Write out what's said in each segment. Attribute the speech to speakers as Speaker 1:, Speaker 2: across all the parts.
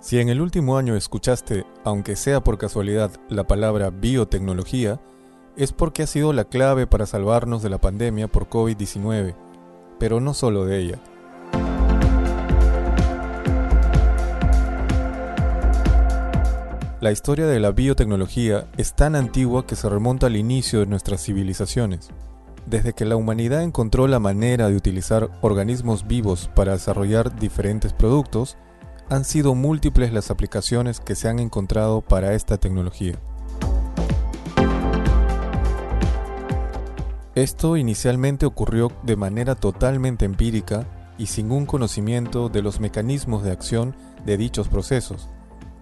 Speaker 1: Si en el último año escuchaste, aunque sea por casualidad, la palabra biotecnología, es porque ha sido la clave para salvarnos de la pandemia por COVID-19, pero no solo de ella. La historia de la biotecnología es tan antigua que se remonta al inicio de nuestras civilizaciones. Desde que la humanidad encontró la manera de utilizar organismos vivos para desarrollar diferentes productos, han sido múltiples las aplicaciones que se han encontrado para esta tecnología. Esto inicialmente ocurrió de manera totalmente empírica y sin un conocimiento de los mecanismos de acción de dichos procesos,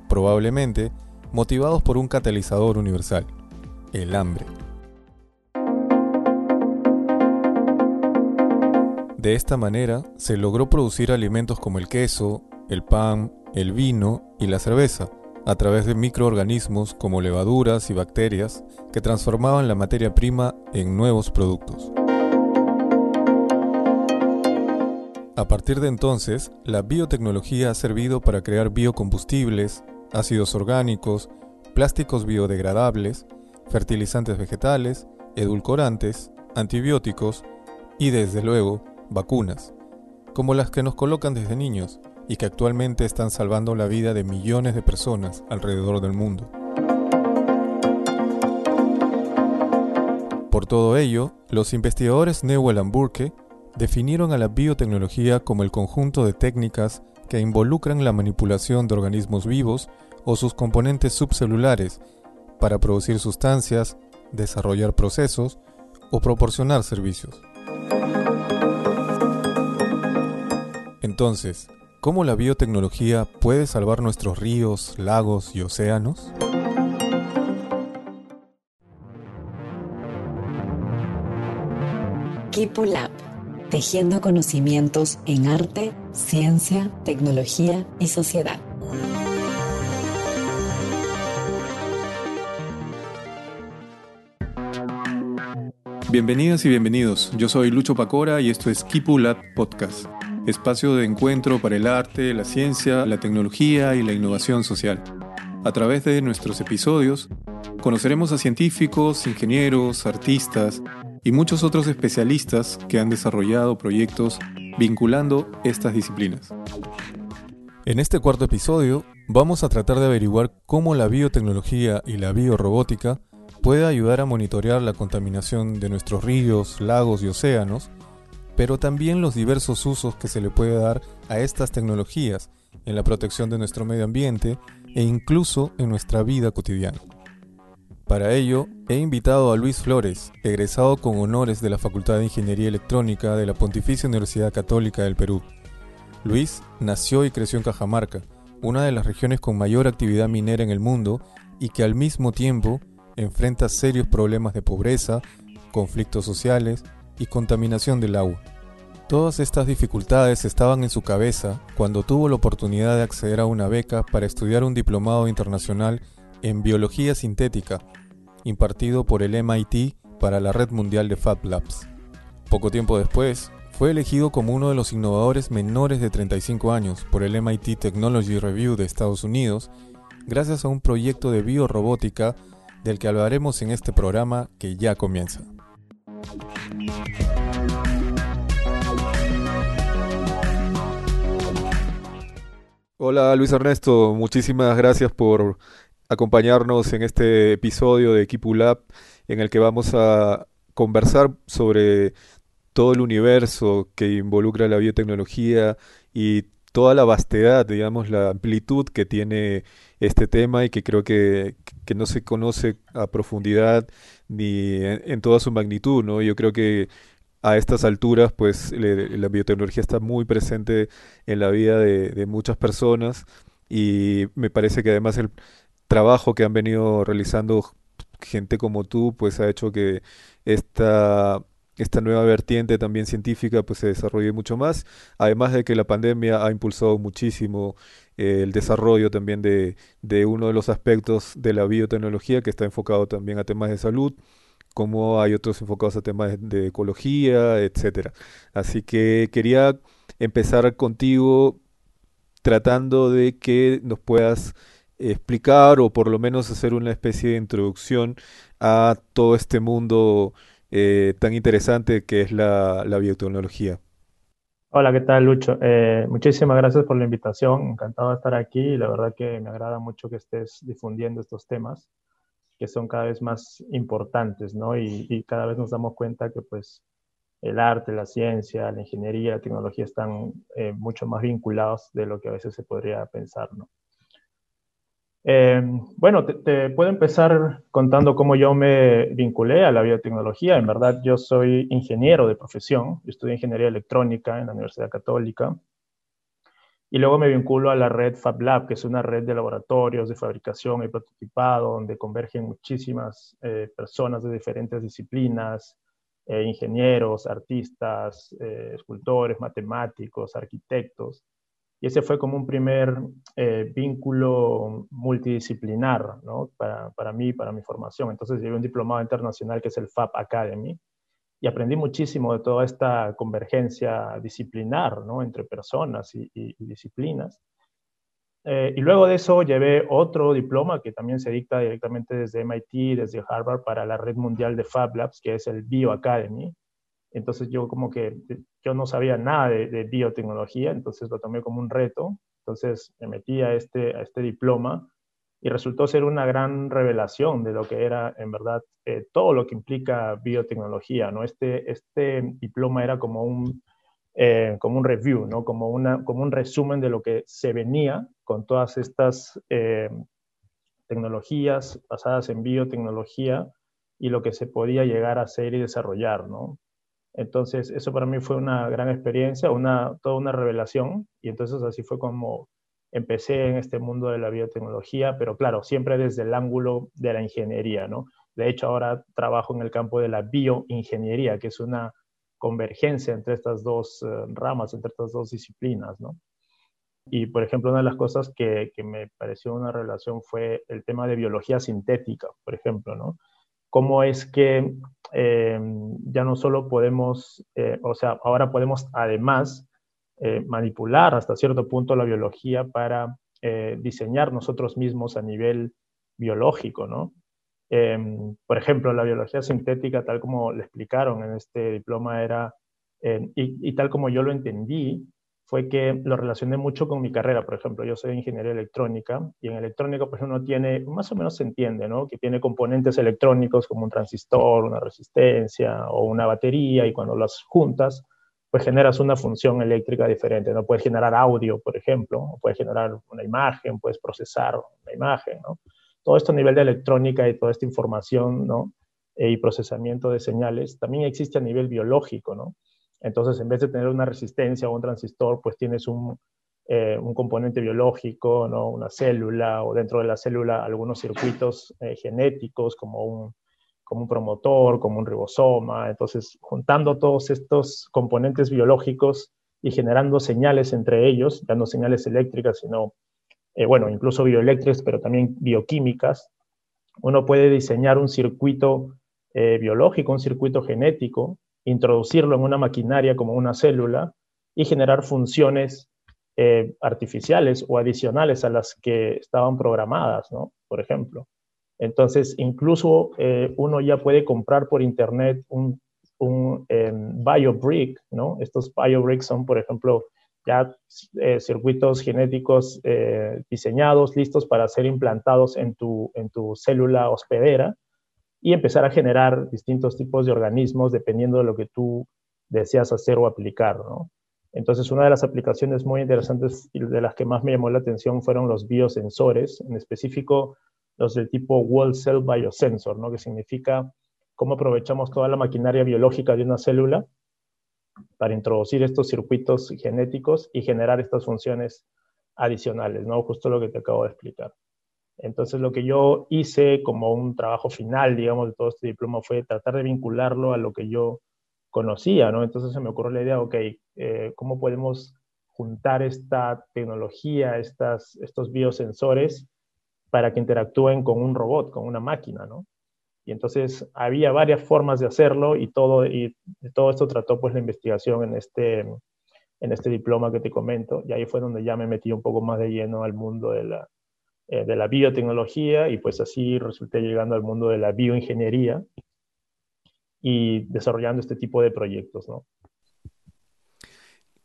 Speaker 1: probablemente motivados por un catalizador universal, el hambre. De esta manera se logró producir alimentos como el queso, el pan, el vino y la cerveza, a través de microorganismos como levaduras y bacterias que transformaban la materia prima en nuevos productos. A partir de entonces, la biotecnología ha servido para crear biocombustibles, ácidos orgánicos, plásticos biodegradables, fertilizantes vegetales, edulcorantes, antibióticos y, desde luego, vacunas, como las que nos colocan desde niños y que actualmente están salvando la vida de millones de personas alrededor del mundo. Por todo ello, los investigadores Newell y Burke definieron a la biotecnología como el conjunto de técnicas que involucran la manipulación de organismos vivos o sus componentes subcelulares para producir sustancias, desarrollar procesos o proporcionar servicios. Entonces, ¿Cómo la biotecnología puede salvar nuestros ríos, lagos y océanos?
Speaker 2: Kipulab, tejiendo conocimientos en arte, ciencia, tecnología y sociedad.
Speaker 1: Bienvenidas y bienvenidos. Yo soy Lucho Pacora y esto es Kipulab Podcast espacio de encuentro para el arte, la ciencia, la tecnología y la innovación social. A través de nuestros episodios, conoceremos a científicos, ingenieros, artistas y muchos otros especialistas que han desarrollado proyectos vinculando estas disciplinas. En este cuarto episodio vamos a tratar de averiguar cómo la biotecnología y la biorobótica puede ayudar a monitorear la contaminación de nuestros ríos, lagos y océanos pero también los diversos usos que se le puede dar a estas tecnologías en la protección de nuestro medio ambiente e incluso en nuestra vida cotidiana. Para ello, he invitado a Luis Flores, egresado con honores de la Facultad de Ingeniería Electrónica de la Pontificia Universidad Católica del Perú. Luis nació y creció en Cajamarca, una de las regiones con mayor actividad minera en el mundo y que al mismo tiempo enfrenta serios problemas de pobreza, conflictos sociales, y contaminación del agua. Todas estas dificultades estaban en su cabeza cuando tuvo la oportunidad de acceder a una beca para estudiar un diplomado internacional en biología sintética, impartido por el MIT para la Red Mundial de Fab Labs. Poco tiempo después, fue elegido como uno de los innovadores menores de 35 años por el MIT Technology Review de Estados Unidos, gracias a un proyecto de biorobótica del que hablaremos en este programa que ya comienza. Hola Luis Ernesto, muchísimas gracias por acompañarnos en este episodio de Lab en el que vamos a conversar sobre todo el universo que involucra la biotecnología y toda la vastedad, digamos, la amplitud que tiene este tema y que creo que, no se conoce a profundidad ni en, toda su magnitud, ¿no? Yo creo que a estas alturas, pues la biotecnología está muy presente en la vida de, de muchas personas y me parece que además el trabajo que han venido realizando gente como tú, pues ha hecho que esta esta nueva vertiente también científica pues se desarrolle mucho más, además de que la pandemia ha impulsado muchísimo eh, el desarrollo también de, de, uno de los aspectos de la biotecnología que está enfocado también a temas de salud, como hay otros enfocados a temas de, ecología, etcétera. Así que quería empezar contigo
Speaker 3: tratando de que nos puedas explicar o por lo menos hacer una especie de introducción a todo este mundo eh, tan interesante que es la, biotecnología.
Speaker 4: Hola, ¿qué tal, Lucho? Eh, muchísimas gracias por la invitación. Encantado de estar aquí la verdad que me agrada mucho que estés difundiendo estos temas que son cada vez más importantes, ¿no? Y, y cada vez nos damos cuenta que, pues, el arte, la ciencia, la ingeniería, la tecnología están eh, mucho más vinculados de lo que a veces se podría pensar, ¿no? Eh, bueno, te, puedo empezar contando cómo yo me vinculé a la biotecnología. En verdad, yo soy ingeniero de profesión. Yo estudié ingeniería electrónica en la Universidad Católica. Y luego me vinculo a la red FabLab, que es una red de laboratorios de fabricación y prototipado, donde convergen muchísimas eh, personas de diferentes disciplinas, eh, ingenieros, artistas, eh, escultores, matemáticos, arquitectos. Y ese fue como un primer eh, vínculo multidisciplinar ¿no? para, para, mí, para mi formación. Entonces llevé un diplomado internacional que es el FAB Academy y aprendí muchísimo de toda esta convergencia disciplinar ¿no? entre personas y, disciplinas. Eh, y luego de eso llevé otro diploma que también se dicta directamente desde MIT, desde Harvard, para la red mundial de Fab Labs, que es el Bioacademy. Entonces yo como que yo no sabía nada de, biotecnología, entonces lo tomé como un reto. Entonces me metí a este, este diploma y resultó ser una gran revelación de lo que era en verdad eh, todo lo que implica biotecnología. ¿no? Este, este diploma era como un eh, como un review, ¿no? como, una, como un resumen de lo que se venía con todas estas eh, tecnologías basadas en biotecnología y lo que se podía llegar a hacer y desarrollar. ¿no? Entonces, eso para mí fue una gran experiencia, una, toda una revelación, y entonces así fue como empecé en este mundo de la biotecnología, pero claro, siempre desde el ángulo de la ingeniería, ¿no? De hecho, ahora trabajo en el campo de la bioingeniería, que es una convergencia entre estas dos eh, ramas, entre estas dos disciplinas, ¿no? Y, por ejemplo, una de las cosas que, que, me pareció una relación fue el tema de biología sintética, por ejemplo, ¿no? Cómo es que eh, ya no solo podemos, eh, o sea, ahora podemos además manipular hasta cierto punto la biología para diseñar nosotros mismos a nivel biológico, ¿no? Em, por ejemplo, la biología sintética, tal como le explicaron en este diploma, era, y, tal como yo lo entendí, fue que lo relacioné mucho con mi carrera. Por ejemplo, yo soy ingeniero electrónica y en electrónica pues uno tiene, más o menos se entiende, ¿no? Que tiene componentes electrónicos como un transistor, una resistencia o una batería y cuando las juntas, pues generas una función eléctrica diferente, ¿no? Puedes generar audio, por ejemplo, puedes generar una imagen, puedes procesar una imagen, ¿no? todo esto a nivel de electrónica y toda esta información, ¿no? E, y procesamiento de señales, también existe a nivel biológico, ¿no? Entonces, en vez de tener una resistencia o un transistor, pues tienes un, eh, un componente biológico, ¿no? Una célula, o dentro de la célula algunos circuitos eh, genéticos, como un, como un promotor, como un ribosoma. Entonces, juntando todos estos componentes biológicos y generando señales entre ellos, ya no señales eléctricas, sino eh, bueno, incluso bioeléctricas, pero también bioquímicas, uno puede diseñar un circuito eh, biológico, un circuito genético, introducirlo en una maquinaria como una célula y generar funciones eh, artificiales o adicionales a las que estaban programadas, ¿no? Por ejemplo. Entonces, incluso uno ya puede comprar por internet un, em, BioBrick, ¿no? Estos BioBricks son, por ejemplo, ya eh, circuitos genéticos eh, diseñados, listos para ser implantados en tu, en tu célula hospedera y empezar a generar distintos tipos de organismos dependiendo de lo que tú deseas hacer o aplicar, ¿no? Entonces, una de las aplicaciones muy interesantes y de las que más me llamó la atención fueron los biosensores, en específico los del tipo Wall Cell Biosensor, ¿no? que significa cómo aprovechamos toda la maquinaria biológica de una célula para introducir estos circuitos genéticos y generar estas funciones adicionales, ¿no? Justo lo que te acabo de explicar. Entonces, lo que yo hice como un trabajo final, digamos, de todo este diploma fue tratar de vincularlo a lo que yo conocía, ¿no? Entonces se me ocurrió la idea, ok, eh, ¿cómo podemos juntar esta tecnología, estas, estos biosensores, para que interactúen con un robot, con una máquina, ¿no? Y entonces había varias formas de hacerlo y todo, y todo esto trató pues la investigación en este, en este diploma que te comento, y ahí fue donde ya me metí un poco más de lleno al mundo de la, eh, de la biotecnología y pues así resulté llegando al mundo de la bioingeniería y desarrollando este tipo de proyectos, ¿no?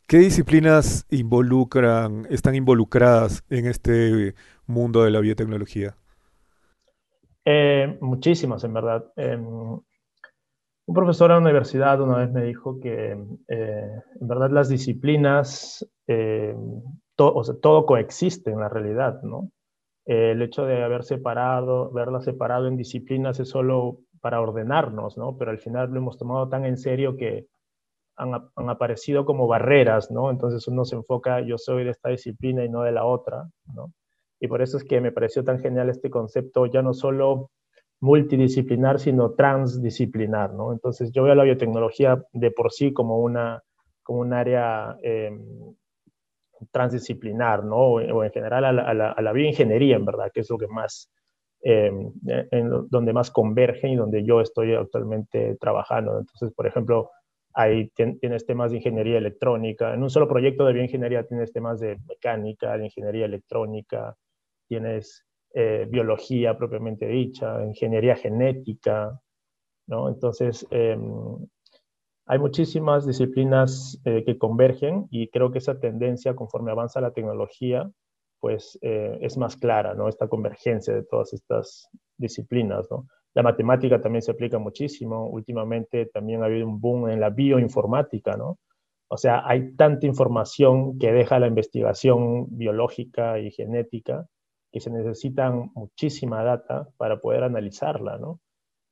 Speaker 3: ¿Qué disciplinas involucran, están involucradas en este mundo de la biotecnología?
Speaker 4: Eh, muchísimas, en verdad. Em, un profesor en la universidad una vez me dijo que eh, en verdad las disciplinas, o sea, todo coexiste en la realidad, ¿no? El hecho de haber separado, verlas separado en disciplinas es solo para ordenarnos, ¿no? Pero al final lo hemos tomado tan en serio que han, han, aparecido como barreras, ¿no? Entonces uno se enfoca, yo soy de esta disciplina y no de la otra, ¿no? Y por eso es que me pareció tan genial este concepto, ya no solo multidisciplinar, sino transdisciplinar, ¿no? Entonces yo veo la biotecnología de por sí como, una, como un área eh, transdisciplinar, ¿no? O, en general a la, a, bioingeniería, en verdad, que es lo que más, eh, en donde más convergen y donde yo estoy actualmente trabajando. Entonces, por ejemplo, ahí tienes temas de ingeniería electrónica. En un solo proyecto de bioingeniería tienes temas de mecánica, de ingeniería electrónica, tienes eh, biología propiamente dicha, ingeniería genética, ¿no? Entonces, em, hay muchísimas disciplinas eh, que convergen y creo que esa tendencia, conforme avanza la tecnología, pues eh, es más clara, ¿no? Esta convergencia de todas estas disciplinas, ¿no? La matemática también se aplica muchísimo. Últimamente también ha habido un boom en la bioinformática, ¿no? O sea, hay tanta información que deja la investigación biológica y genética que se necesitan muchísima data para poder analizarla, ¿no?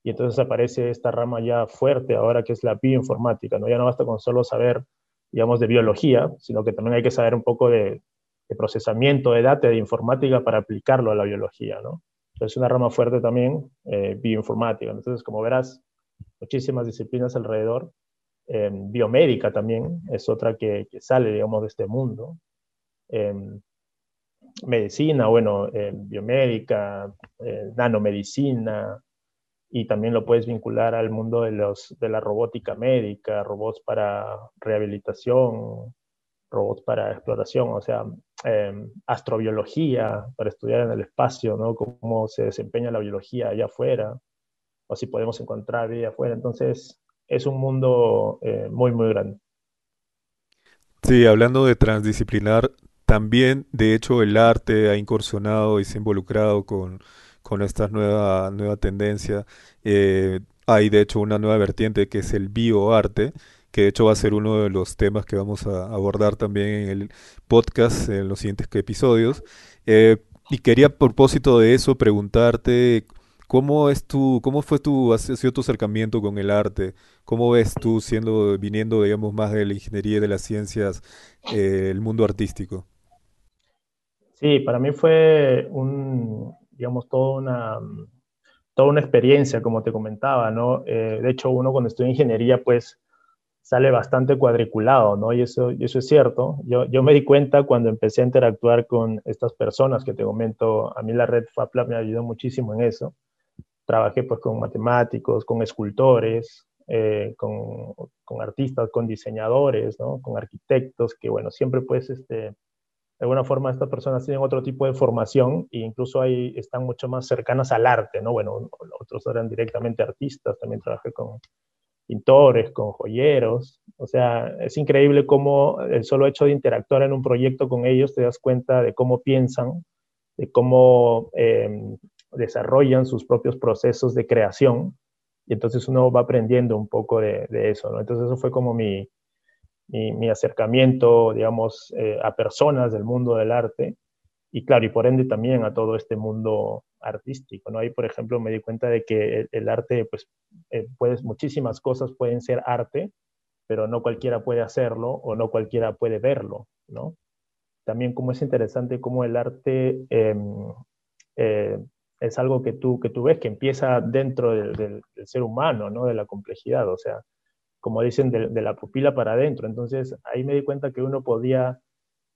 Speaker 4: Y entonces aparece esta rama ya fuerte ahora que es la bioinformática, ¿no? Ya no basta con solo saber, digamos, de biología, sino que también hay que saber un poco de, de procesamiento de data, de informática para aplicarlo a la biología, ¿no? es una rama fuerte también, eh, bioinformática. Entonces, como verás, muchísimas disciplinas alrededor. Em, biomédica también es otra que, sale, digamos, de este mundo. Em, medicina, bueno, em, biomédica, eh, nanomedicina, y también lo puedes vincular al mundo de, los, de la robótica médica, robots para rehabilitación, robots para exploración, o sea, Em, astrobiología para estudiar en el espacio, ¿no? Cómo se desempeña la biología allá afuera, o si podemos encontrar vida afuera. Entonces, es un mundo eh, muy, muy grande.
Speaker 3: Sí, hablando de transdisciplinar, también, de hecho, el arte ha incursionado y se ha involucrado con, con esta nueva, nueva tendencia. Eh, hay, de hecho, una nueva vertiente que es el bioarte, que de hecho va a ser uno de los temas que vamos a abordar también en el podcast en los siguientes episodios. Eh, y quería a propósito de eso preguntarte cómo es tu, cómo fue tu, ha sido tu acercamiento con el arte, cómo ves tú siendo, viniendo, digamos, más de la ingeniería y de las ciencias, eh, el mundo artístico.
Speaker 4: Sí, para mí fue un, digamos, toda una, toda una experiencia, como te comentaba, ¿no? Eh, de hecho, uno cuando estudia ingeniería, pues, sale bastante cuadriculado, ¿no? Y eso, y eso es cierto. Yo, yo me di cuenta cuando empecé a interactuar con estas personas que te comento, a mí la red FAPLA me ayudó muchísimo en eso. Trabajé pues con matemáticos, con escultores, eh, con, con, artistas, con diseñadores, ¿no? Con arquitectos, que bueno, siempre pues este, de alguna forma estas personas tienen otro tipo de formación e incluso ahí están mucho más cercanas al arte, ¿no? Bueno, otros eran directamente artistas, también trabajé con pintores, con joyeros. O sea, es increíble cómo el solo hecho de interactuar en un proyecto con ellos te das cuenta de cómo piensan, de cómo em, desarrollan sus propios procesos de creación. Y entonces uno va aprendiendo un poco de, eso, ¿no? Entonces eso fue como mi, mi, acercamiento, digamos, eh, a personas del mundo del arte y claro, y por ende también a todo este mundo artístico, ¿no? Ahí, por ejemplo, me di cuenta de que el, arte, pues, eh, puedes, muchísimas cosas pueden ser arte, pero no cualquiera puede hacerlo o no cualquiera puede verlo, ¿no? También como es interesante cómo el arte em, eh, es algo que tú, que tú ves que empieza dentro del, ser humano, ¿no? De la complejidad, o sea, como dicen, de, la pupila para adentro. Entonces, ahí me di cuenta que uno podía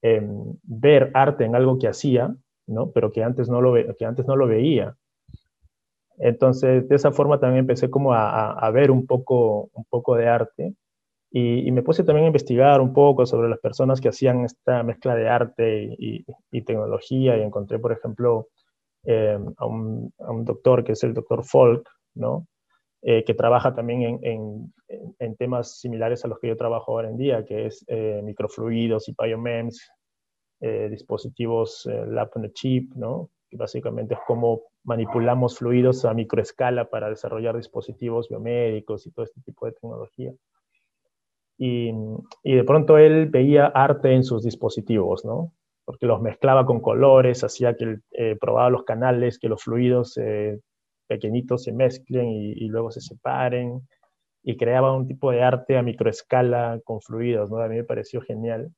Speaker 4: em, ver arte en algo que hacía, ¿no? Pero que antes no lo, que antes no lo veía. Entonces, de esa forma también empecé como a, ver un poco, un poco de arte Y, me puse también a investigar un poco sobre las personas que hacían esta mezcla de arte y, tecnología y encontré, por ejemplo, eh, a, un, doctor que es el doctor Folk, ¿no? Eh, que trabaja también en, en, temas similares a los que yo trabajo ahora en día, que es eh, microfluidos y biomems, dispositivos lab on a chip, ¿no? que básicamente es cómo manipulamos fluidos a microescala para desarrollar dispositivos biomédicos y todo este tipo de tecnología. Y, y, de pronto él veía arte en sus dispositivos, ¿no? Porque los mezclaba con colores, hacía que eh, probaba los canales, que los fluidos eh, pequeñitos se mezclen y, luego se separen, y creaba un tipo de arte a microescala con fluidos, ¿no? A mí me pareció genial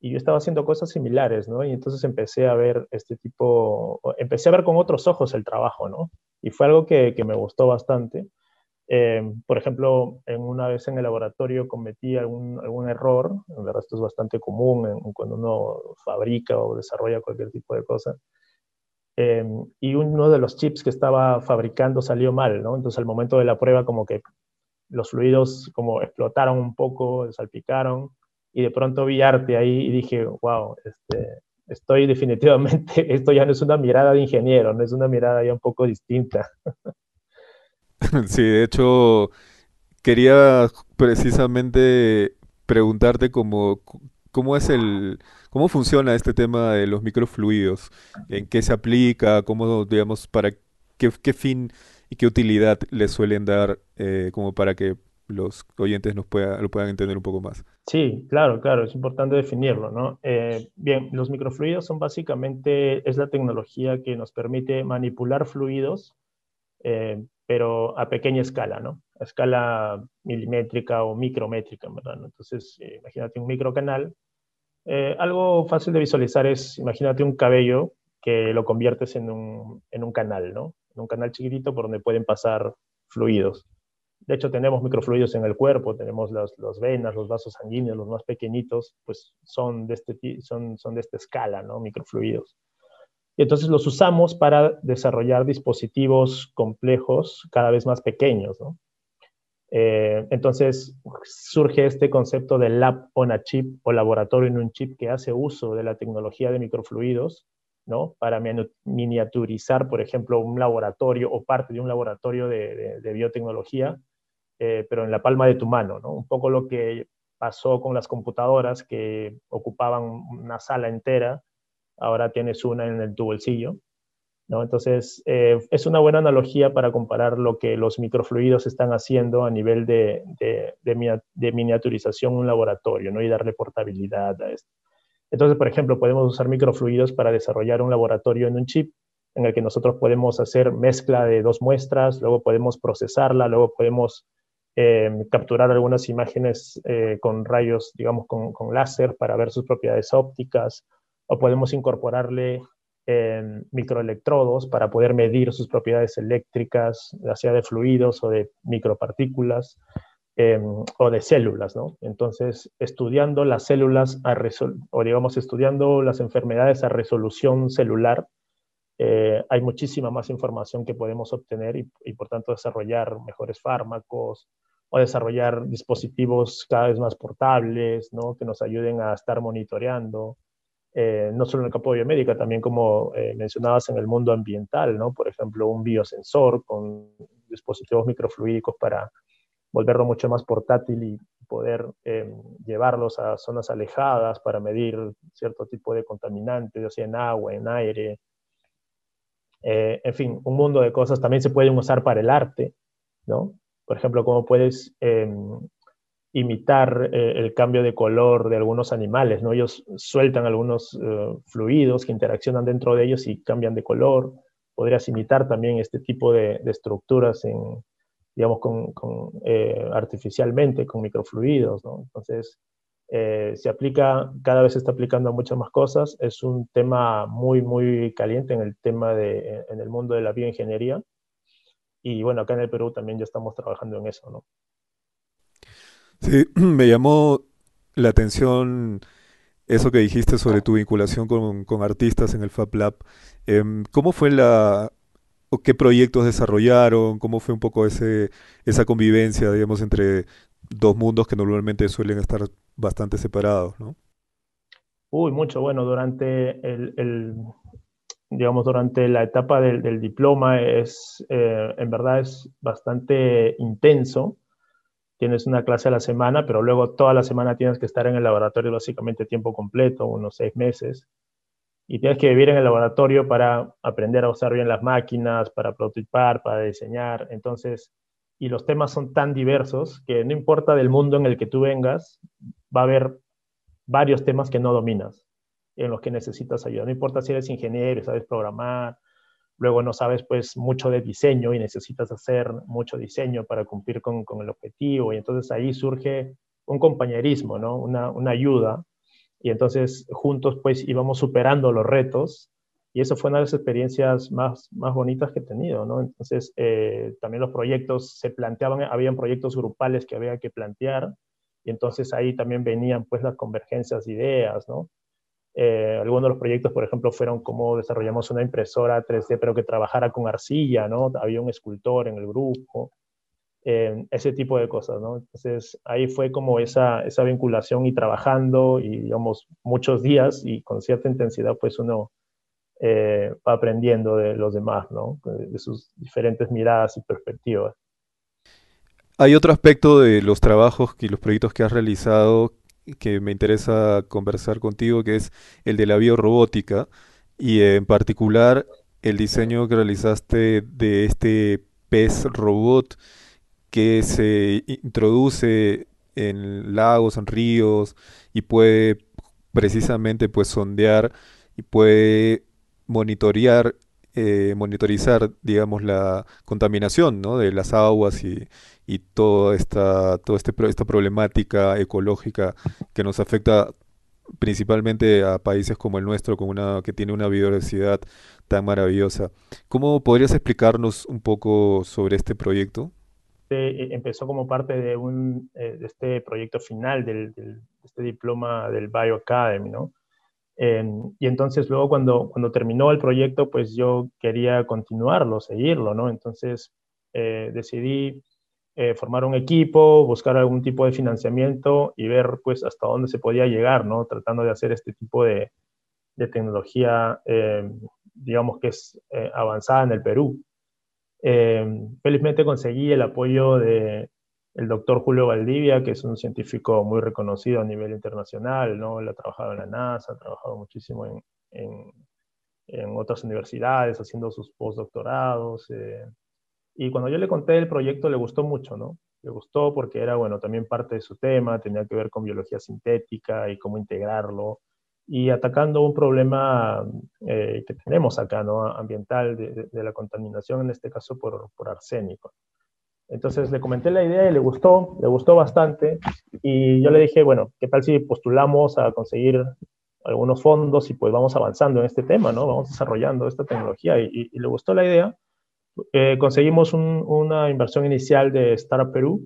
Speaker 4: y yo estaba haciendo cosas similares, ¿no? Y entonces empecé a ver este tipo, empecé a ver con otros ojos el trabajo, ¿no? Y fue algo que, que me gustó bastante. Eh, por ejemplo, en una vez en el laboratorio cometí algún, algún error, en verdad esto es bastante común cuando uno fabrica o desarrolla cualquier tipo de cosa, eh, y uno de los chips que estaba fabricando salió mal, ¿no? Entonces al momento de la prueba como que los fluidos como explotaron un poco, salpicaron, y de pronto vi arte ahí y dije, wow, este, estoy definitivamente, esto ya no es una mirada de ingeniero, no es una mirada ya un poco distinta.
Speaker 3: Sí, de hecho, quería precisamente preguntarte cómo, cómo es el, cómo funciona este tema de los microfluidos, en qué se aplica, cómo, digamos, para qué, qué fin y qué utilidad le suelen dar eh, como para que los oyentes nos pueda, lo puedan entender un poco más.
Speaker 4: Sí, claro, claro, es importante definirlo, ¿no? Eh, bien, los microfluidos son básicamente, es la tecnología que nos permite manipular fluidos, eh, pero a pequeña escala, ¿no? A escala milimétrica o micrométrica, ¿verdad? Entonces, eh, imagínate un microcanal. Algo fácil de visualizar es, imagínate un cabello que lo conviertes en un, en un canal, ¿no? En un canal chiquitito por donde pueden pasar fluidos. De hecho, tenemos microfluidos en el cuerpo, tenemos las, venas, los vasos sanguíneos, los más pequeñitos, pues son de, este, son, son de esta escala, ¿no? Microfluidos. Y entonces los usamos para desarrollar dispositivos complejos cada vez más pequeños, ¿no? Eh, entonces surge este concepto de lab on a chip o laboratorio en un chip que hace uso de la tecnología de microfluidos ¿no? para miniaturizar, por ejemplo, un laboratorio o parte de un laboratorio de biotecnología eh, pero en la palma de tu mano, ¿no? Un poco lo que pasó con las computadoras que ocupaban una sala entera, ahora tienes una en tu bolsillo, ¿no? Entonces, eh, es una buena analogía para comparar lo que los microfluidos están haciendo a nivel de, de, miniaturización en un laboratorio, ¿no? Y darle portabilidad a esto. Entonces, por ejemplo, podemos usar microfluidos para desarrollar un laboratorio en un chip en el que nosotros podemos hacer mezcla de dos muestras, luego podemos procesarla, luego podemos eh, capturar algunas imágenes eh, con rayos, digamos, con, con, láser para ver sus propiedades ópticas, o podemos incorporarle eh, microelectrodos para poder medir sus propiedades eléctricas, ya sea de fluidos o de micropartículas, o de células, ¿no? Entonces, estudiando las células, a o digamos, estudiando las enfermedades a resolución celular, hay muchísima más información que podemos obtener y, y, por tanto desarrollar mejores fármacos, o desarrollar dispositivos cada vez más portables, ¿no? que nos ayuden a estar monitoreando, eh, no solo en el campo biomédica, también como eh, mencionabas en el mundo ambiental, ¿no? por ejemplo, un biosensor con dispositivos microfluídicos para volverlo mucho más portátil y poder eh, llevarlos a zonas alejadas para medir cierto tipo de contaminantes, ya sea en agua, en aire. en fin, un mundo de cosas también se pueden usar para el arte, ¿no? Por ejemplo, cómo puedes em, imitar eh, el cambio de color de algunos animales, ¿no? Ellos sueltan algunos eh, fluidos que interaccionan dentro de ellos y cambian de color. Podrías imitar también este tipo de, estructuras digamos, eh, artificialmente, con microfluidos, ¿no? Entonces, se aplica, cada vez se está aplicando a muchas más cosas. Es un tema muy, muy caliente en el tema de, en el mundo de la bioingeniería y bueno, acá en el Perú también ya estamos trabajando en eso, ¿no?
Speaker 3: Sí, me llamó la atención eso que dijiste sobre tu vinculación con, con artistas en el Fab Lab. Em, ¿Cómo fue la, o qué proyectos desarrollaron? ¿Cómo fue un poco ese, esa convivencia, digamos, entre dos mundos que normalmente suelen estar bastante separados, ¿no?
Speaker 4: Uy, mucho. Bueno, durante el, digamos, durante la etapa del, diploma es, eh, en verdad es bastante intenso. Tienes una clase a la semana, pero luego toda la semana tienes que estar en el laboratorio básicamente tiempo completo, unos seis meses. Y tienes que vivir en el laboratorio para aprender a usar bien las máquinas, para prototipar, para diseñar. Entonces, y los temas son tan diversos que no importa del mundo en el que tú vengas, va a haber varios temas que no dominas, en los que necesitas ayuda. No importa si eres ingeniero, sabes programar, luego no sabes pues mucho de diseño y necesitas hacer mucho diseño para cumplir con, el objetivo. Y entonces ahí surge un compañerismo, ¿no? Una, una ayuda. Y entonces juntos pues íbamos superando los retos y eso fue una de las experiencias más, más bonitas que he tenido, ¿no? Entonces, eh, también los proyectos se planteaban, habían proyectos grupales que había que plantear, y entonces ahí también venían pues las convergencias de ideas, ¿no? Eh, algunos de los proyectos, por ejemplo, fueron cómo desarrollamos una impresora 3D, pero que trabajara con arcilla, ¿no? Había un escultor en el grupo, eh, ese tipo de cosas, ¿no? Entonces, ahí fue como esa, esa vinculación y trabajando, y digamos, muchos días y con cierta intensidad, pues uno eh, va aprendiendo de los demás, ¿no? De sus diferentes miradas y perspectivas.
Speaker 3: Hay otro aspecto de los trabajos y los proyectos que has realizado que me interesa conversar contigo, que es el de la biorrobótica y en particular el diseño que realizaste de este pez robot que se introduce en lagos, en ríos y puede precisamente pues sondear y puede monitorear, eh, monitorizar, digamos, la contaminación ¿no? de las aguas y, y toda esta, toda este, esta problemática ecológica que nos afecta principalmente a países como el nuestro, con una, que tiene una biodiversidad tan maravillosa. ¿Cómo podrías explicarnos un poco sobre este proyecto?
Speaker 4: E, empezó como parte de, un, eh, de este proyecto final del, del, de este diploma del Bioacademy, ¿no? y entonces luego cuando, cuando terminó el proyecto, pues yo quería continuarlo, seguirlo, ¿no? Entonces eh, decidí eh, formar un equipo, buscar algún tipo de financiamiento y ver pues hasta dónde se podía llegar, ¿no? Tratando de hacer este tipo de, tecnología, eh, digamos que es avanzada en el Perú. felizmente conseguí el apoyo de, el doctor Julio Valdivia, que es un científico muy reconocido a nivel internacional, ¿no? Él ha trabajado en la NASA, ha trabajado muchísimo en, en, otras universidades, haciendo sus postdoctorados. Y cuando yo le conté el proyecto, le gustó mucho, ¿no? Le gustó porque era, bueno, también parte de su tema, tenía que ver con biología sintética y cómo integrarlo, y atacando un problema eh, que tenemos acá, ¿no? Ambiental, de, de, la contaminación, en este caso por, por arsénico. Entonces le comenté la idea y le gustó, le gustó bastante. Y yo le dije, bueno, ¿qué tal si postulamos a conseguir algunos fondos y pues vamos avanzando en este tema, ¿no? Vamos desarrollando esta tecnología. Y, le gustó la idea. Eh, conseguimos una inversión inicial de Startup Perú.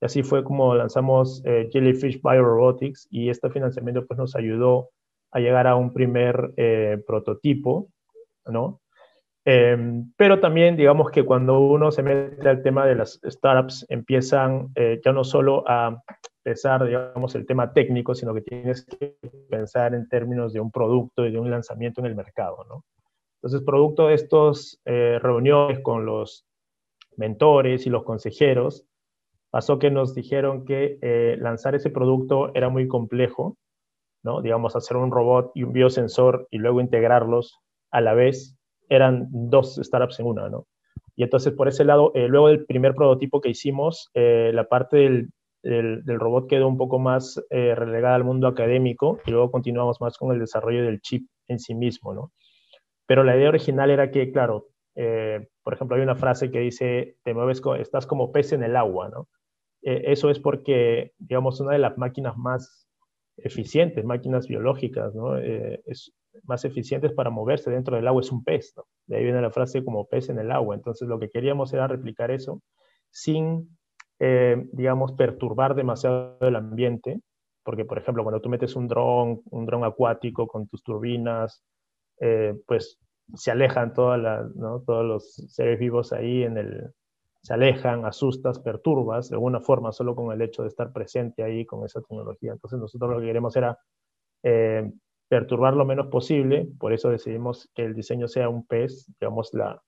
Speaker 4: Y así fue como lanzamos eh, Jellyfish Biorobotics y este financiamiento pues nos ayudó a llegar a un primer eh, prototipo, ¿no? Em, pero también, digamos que cuando uno se mete al tema de las startups, empiezan eh, ya no solo a pensar, digamos, el tema técnico, sino que tienes que pensar en términos de un producto y de un lanzamiento en el mercado, ¿no? Entonces, producto de estas eh, reuniones con los mentores y los consejeros, pasó que nos dijeron que eh, lanzar ese producto era muy complejo, ¿no? Digamos, hacer un robot y un biosensor y luego integrarlos a la vez eran dos startups en una, ¿no? Y entonces por ese lado, eh, luego del primer prototipo que hicimos, la parte del, del, robot quedó un poco más relegada al mundo académico y luego continuamos más con el desarrollo del chip en sí mismo, ¿no? Pero la idea original era que, claro, por ejemplo, hay una frase que dice, te mueves, estás como pez en el agua, ¿no? eso es porque, digamos, una de las máquinas más eficientes, máquinas biológicas, ¿no? es, más eficientes para moverse dentro del agua es un pez. ¿no? De ahí viene la frase como pez en el agua. Entonces lo que queríamos era replicar eso sin, eh, digamos, perturbar demasiado el ambiente, porque por ejemplo cuando tú metes un dron, un dron acuático con tus turbinas, eh, pues se alejan todas las, ¿no? todos los seres vivos ahí en el, se alejan, asustas, perturbas de alguna forma solo con el hecho de estar presente ahí con esa tecnología. Entonces nosotros lo que queremos era eh, perturbar lo menos posible, por eso decidimos que el diseño sea un pez, digamos, la,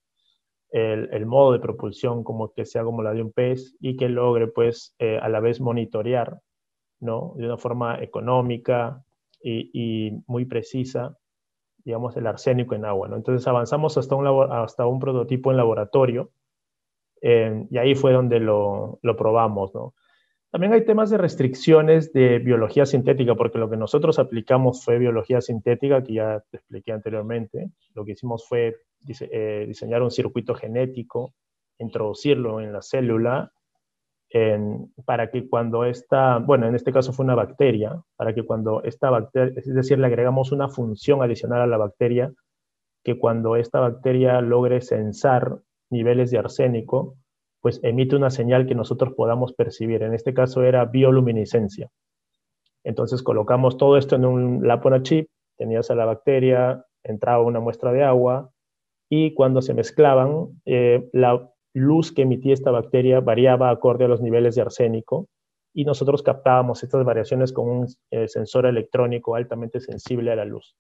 Speaker 4: el, modo de propulsión como que sea como la de un pez y que logre pues eh, a la vez monitorear, ¿no? De una forma económica y, muy precisa, digamos, el arsénico en agua, ¿no? Entonces avanzamos hasta un, hasta un prototipo en laboratorio eh, y ahí fue donde lo, lo probamos, ¿no? También hay temas de restricciones de biología sintética, porque lo que nosotros aplicamos fue biología sintética, que ya te expliqué anteriormente. Lo que hicimos fue eh, diseñar un circuito genético, introducirlo en la célula, para que cuando esta, bueno, en este caso fue una bacteria, para que cuando esta bacteria, es decir, le agregamos una función adicional a la bacteria, que cuando esta bacteria logre censar niveles de arsénico, pues emite una señal que nosotros podamos percibir. En este caso era bioluminiscencia. Entonces colocamos todo esto en un Lapona chip, tenías a la bacteria, entraba una muestra de agua y cuando se mezclaban, eh, la luz que emitía esta bacteria variaba acorde a los niveles de arsénico y nosotros captábamos estas variaciones con un eh, sensor electrónico altamente sensible a la luz.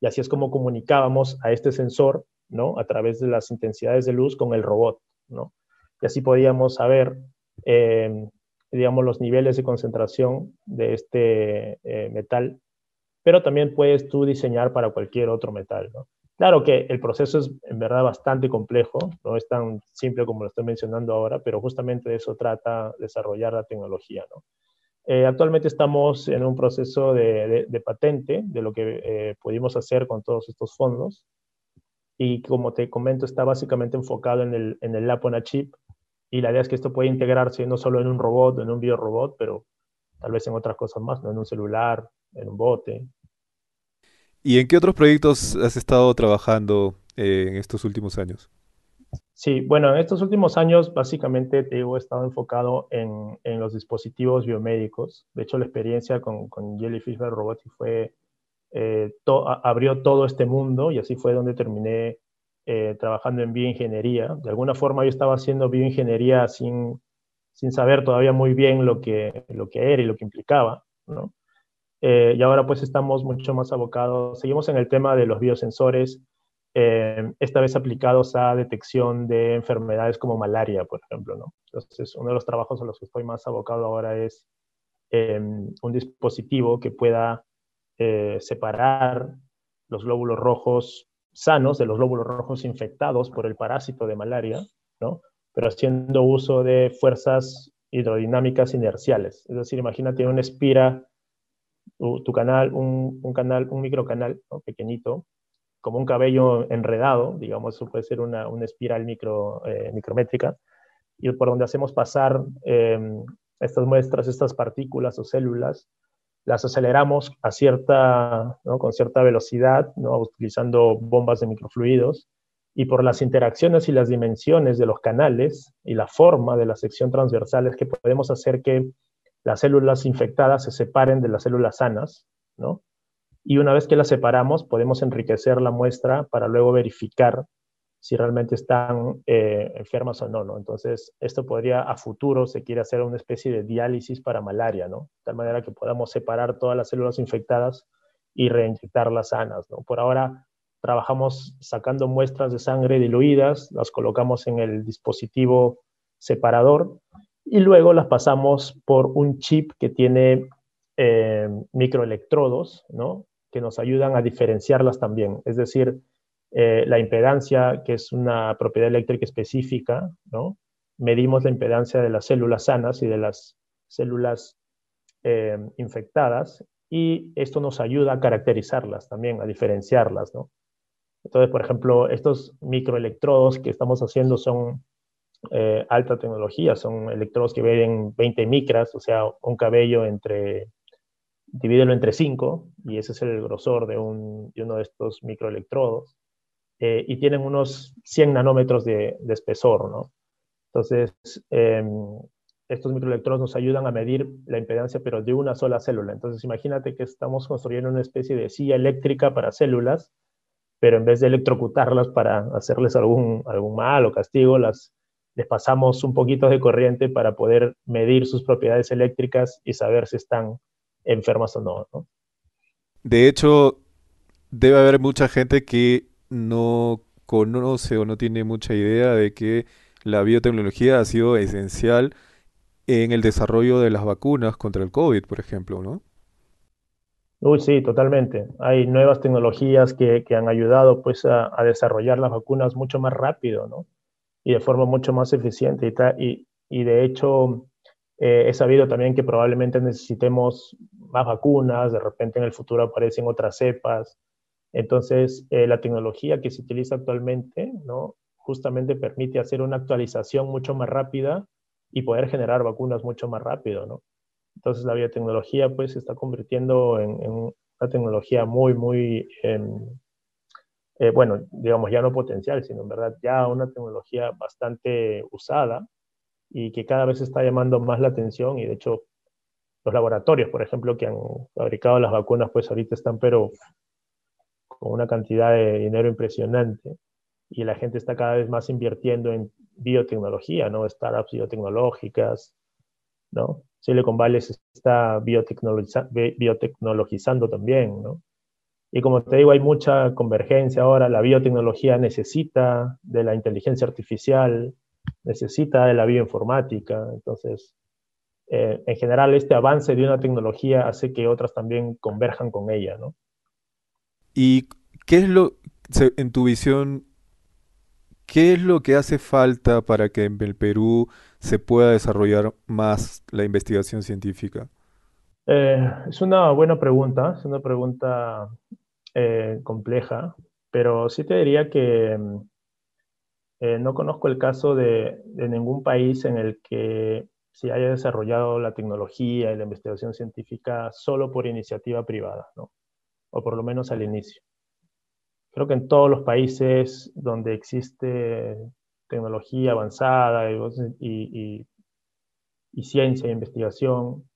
Speaker 4: Y así es como comunicábamos a este sensor, ¿no? A través de las intensidades de luz con el robot, ¿no? y así podíamos saber, eh, digamos, los niveles de concentración de este eh, metal, pero también puedes tú diseñar para cualquier otro metal, ¿no? Claro que el proceso es en verdad bastante complejo, no es tan simple como lo estoy mencionando ahora, pero justamente de eso trata desarrollar la tecnología, ¿no? Eh, actualmente estamos en un proceso de, patente de lo que pudimos hacer con todos estos fondos y como te comento está básicamente enfocado en el, en el Lapona chip y la idea es que esto puede integrarse no solo en un robot, en un biorobot, pero tal vez en otras cosas más, ¿no? en un celular, en un bote.
Speaker 3: ¿Y en qué otros proyectos has estado trabajando eh, en estos últimos años?
Speaker 4: Sí, bueno, en estos últimos años básicamente te digo, he estado enfocado en, en los dispositivos biomédicos. De hecho, la experiencia con, con Jellyfish Robotics fue, eh, abrió todo este mundo y así fue donde terminé eh, trabajando en bioingeniería. De alguna forma yo estaba haciendo bioingeniería sin, sin saber todavía muy bien lo que, lo que era y lo que implicaba, ¿no? Eh, y ahora pues estamos mucho más abocados, seguimos en el tema de los biosensores, eh, esta vez aplicados a detección de enfermedades como malaria, por ejemplo, ¿no? Entonces, uno de los trabajos a los que estoy más abocado ahora es un dispositivo que pueda separar los glóbulos rojos sanos de los glóbulos rojos infectados por el parásito de malaria, ¿no? pero haciendo uso de fuerzas hidrodinámicas inerciales. Es decir, imagínate una espira, tu, canal, un, canal, un microcanal pequeñito, como un cabello enredado, digamos, eso puede ser una, espiral eh, micrométrica, y por donde hacemos pasar em, estas muestras, estas partículas o células las aceleramos a cierta, con cierta velocidad, ¿no? utilizando bombas de microfluidos, y por las interacciones y las dimensiones de los canales y la forma de la sección transversal es que podemos hacer que las células infectadas se separen de las células sanas, ¿no? Y una vez que las separamos, podemos enriquecer la muestra para luego verificar si realmente están eh, enfermas o no, ¿no? Entonces, esto podría a futuro se quiere hacer una especie de diálisis para malaria, ¿no? De tal manera que podamos separar todas las células infectadas y reinyectarlas sanas, ¿no? Por ahora trabajamos sacando muestras de sangre diluidas, las colocamos en el dispositivo separador y luego las pasamos por un chip que tiene eh, microelectrodos, ¿no? Que nos ayudan a diferenciarlas también. Es decir, eh, la impedancia, que es una propiedad eléctrica específica, ¿no? Medimos la impedancia de las células sanas y de las células eh, infectadas y esto nos ayuda a caracterizarlas también, a diferenciarlas, ¿no? Entonces, por ejemplo, estos microelectrodos que estamos haciendo son eh, alta tecnología, son electrodos que ven 20 micras, o sea, un cabello entre, divídelo entre 5, y ese es el grosor de, un, de uno de estos microelectrodos. Eh, y tienen unos 100 nanómetros de, espesor, ¿no? Entonces, em, estos microelectrodos nos ayudan a medir la impedancia, pero de una sola célula. Entonces, imagínate que estamos construyendo una especie de silla eléctrica para células, pero en vez de electrocutarlas para hacerles algún, algún mal o castigo, las, les pasamos un poquito de corriente para poder medir sus propiedades eléctricas y saber si están enfermas o no. ¿no?
Speaker 3: De hecho, debe haber mucha gente que no conoce o no tiene mucha idea de que la biotecnología ha sido esencial en el desarrollo de las vacunas contra el COVID, por ejemplo, ¿no?
Speaker 4: Uy, sí, totalmente. Hay nuevas tecnologías que, han ayudado pues, a, desarrollar las vacunas mucho más rápido, ¿no? Y de forma mucho más eficiente. Y, y, de hecho, eh, he sabido también que probablemente necesitemos más vacunas, de repente en el futuro aparecen otras cepas. Entonces, eh, la tecnología que se utiliza actualmente, ¿no? Justamente permite hacer una actualización mucho más rápida y poder generar vacunas mucho más rápido, ¿no? Entonces la biotecnología pues se está convirtiendo en, una tecnología muy, muy, em, eh, bueno, digamos ya no potencial, sino en verdad ya una tecnología bastante usada y que cada vez está llamando más la atención y de hecho los laboratorios, por ejemplo, que han fabricado las vacunas, pues ahorita están pero con una cantidad de dinero impresionante y la gente está cada vez más invirtiendo en biotecnología, ¿no? Startups biotecnológicas, ¿no? Silicon Valley se está biotecnologizando también, ¿no? Y como te digo, hay mucha convergencia ahora, la biotecnología necesita de la inteligencia artificial, necesita de la bioinformática, entonces, eh, en general, este avance de una tecnología hace que otras también converjan con ella, ¿no?
Speaker 3: ¿Y qué es lo, en tu visión, qué es lo que hace falta para que en el Perú se pueda desarrollar más la investigación científica?
Speaker 4: Eh, es una buena pregunta, es una pregunta eh, compleja, pero sí te diría que mm, eh, no conozco el caso de, ningún país en el que se haya desarrollado la tecnología y la investigación científica solo por iniciativa privada, ¿no? o por lo menos al inicio. Creo que en todos los países donde existe tecnología avanzada y, ciencia e investigación,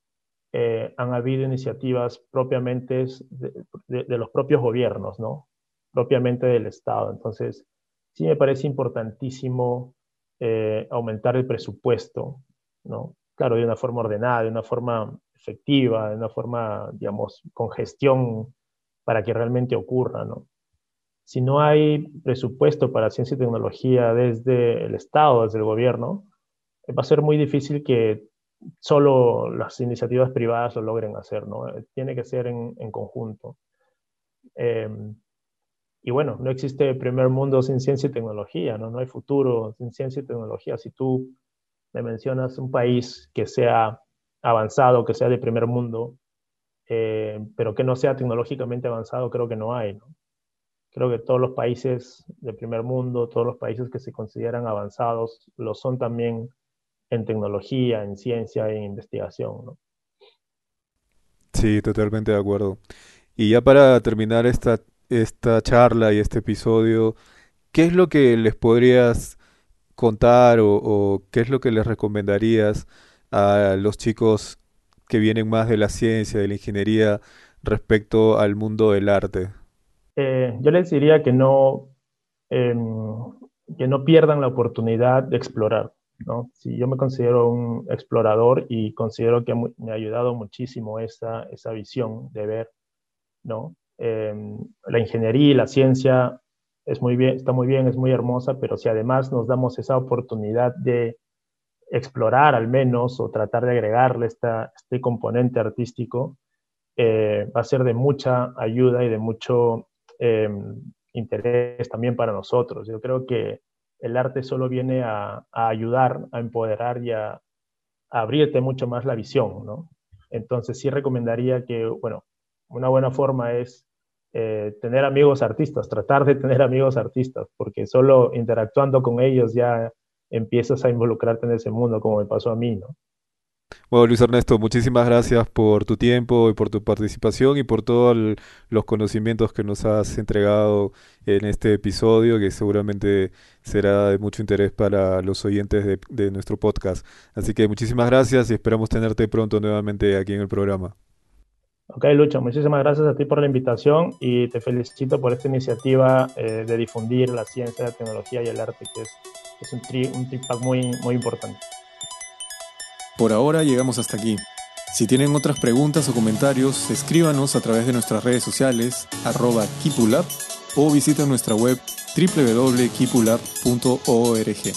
Speaker 4: eh, han habido iniciativas propiamente de, los propios gobiernos, ¿no? Propiamente del Estado. Entonces, sí me parece importantísimo eh, aumentar el presupuesto, ¿no? Claro, de una forma ordenada, de una forma efectiva, de una forma, digamos, con gestión para que realmente ocurra, ¿no? si no hay presupuesto para ciencia y tecnología desde el Estado, desde el gobierno, va a ser muy difícil que solo las iniciativas privadas lo logren hacer, ¿no? Tiene que ser en, conjunto. Em, y bueno, no existe primer mundo sin ciencia y tecnología, ¿no? No hay futuro sin ciencia y tecnología. Si tú me mencionas un país que sea avanzado, que sea de primer mundo, eh, pero que no sea tecnológicamente avanzado, creo que no hay. Creo que todos los países del primer mundo, todos los países que se consideran avanzados, lo son también en tecnología, en ciencia e investigación. ¿no?
Speaker 3: Sí, totalmente de acuerdo. Y ya para terminar esta, esta charla y este episodio, ¿qué es lo que les podrías contar o, o, qué es lo que les recomendarías a los chicos que vienen más de la ciencia, de la ingeniería, respecto al mundo del arte?
Speaker 4: Eh, yo les diría que no, em, que no pierdan la oportunidad de explorar. ¿No? Yo me considero un explorador y considero que me ha ayudado muchísimo esa, esa visión de ver, ¿no? Em, la ingeniería y la ciencia es muy bien, está muy bien, es muy hermosa, pero si además nos damos esa oportunidad de explorar al menos o tratar de agregarle esta, este componente artístico, eh, va a ser de mucha ayuda y de mucho Em, interés también para nosotros. Yo creo que el arte solo viene a, ayudar, a empoderar y a, abrirte mucho más la visión, ¿no? Entonces sí recomendaría que, bueno, una buena forma es eh, tener amigos artistas, tratar de tener amigos artistas, porque solo interactuando con ellos ya empiezas a involucrarte en ese mundo, como me pasó a mí, ¿no?
Speaker 3: Bueno, Luis Ernesto, muchísimas gracias por tu tiempo y por tu participación y por todos los conocimientos que nos has entregado en este episodio, que seguramente será de mucho interés para los oyentes de, nuestro podcast. Así que muchísimas gracias y esperamos tenerte pronto nuevamente aquí en el programa.
Speaker 4: Ok, Lucho, muchísimas gracias a ti por la invitación y te felicito por esta iniciativa eh, de difundir la ciencia, la tecnología y el arte, que es, un, tri, un muy, muy importante.
Speaker 1: Por ahora llegamos hasta aquí. Si tienen otras preguntas o comentarios, escríbanos a través de nuestras redes sociales, arroba Kipulab, o visiten nuestra web www.kipulab.org.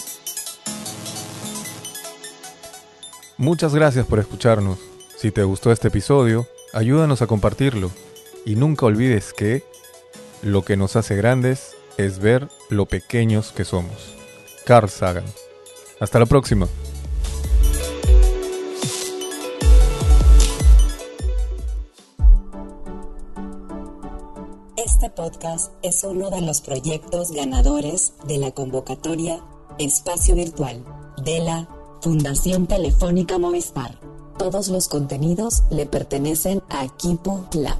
Speaker 1: Muchas gracias por escucharnos. Si te gustó este episodio, ayúdanos a compartirlo. Y nunca olvides que lo que nos hace grandes es ver lo pequeños que somos. Carl Sagan. Hasta la próxima.
Speaker 2: Este podcast es uno de los proyectos ganadores de la convocatoria Espacio Virtual de la Fundación Telefónica Movistar. Todos los contenidos le pertenecen a Equipo Lab.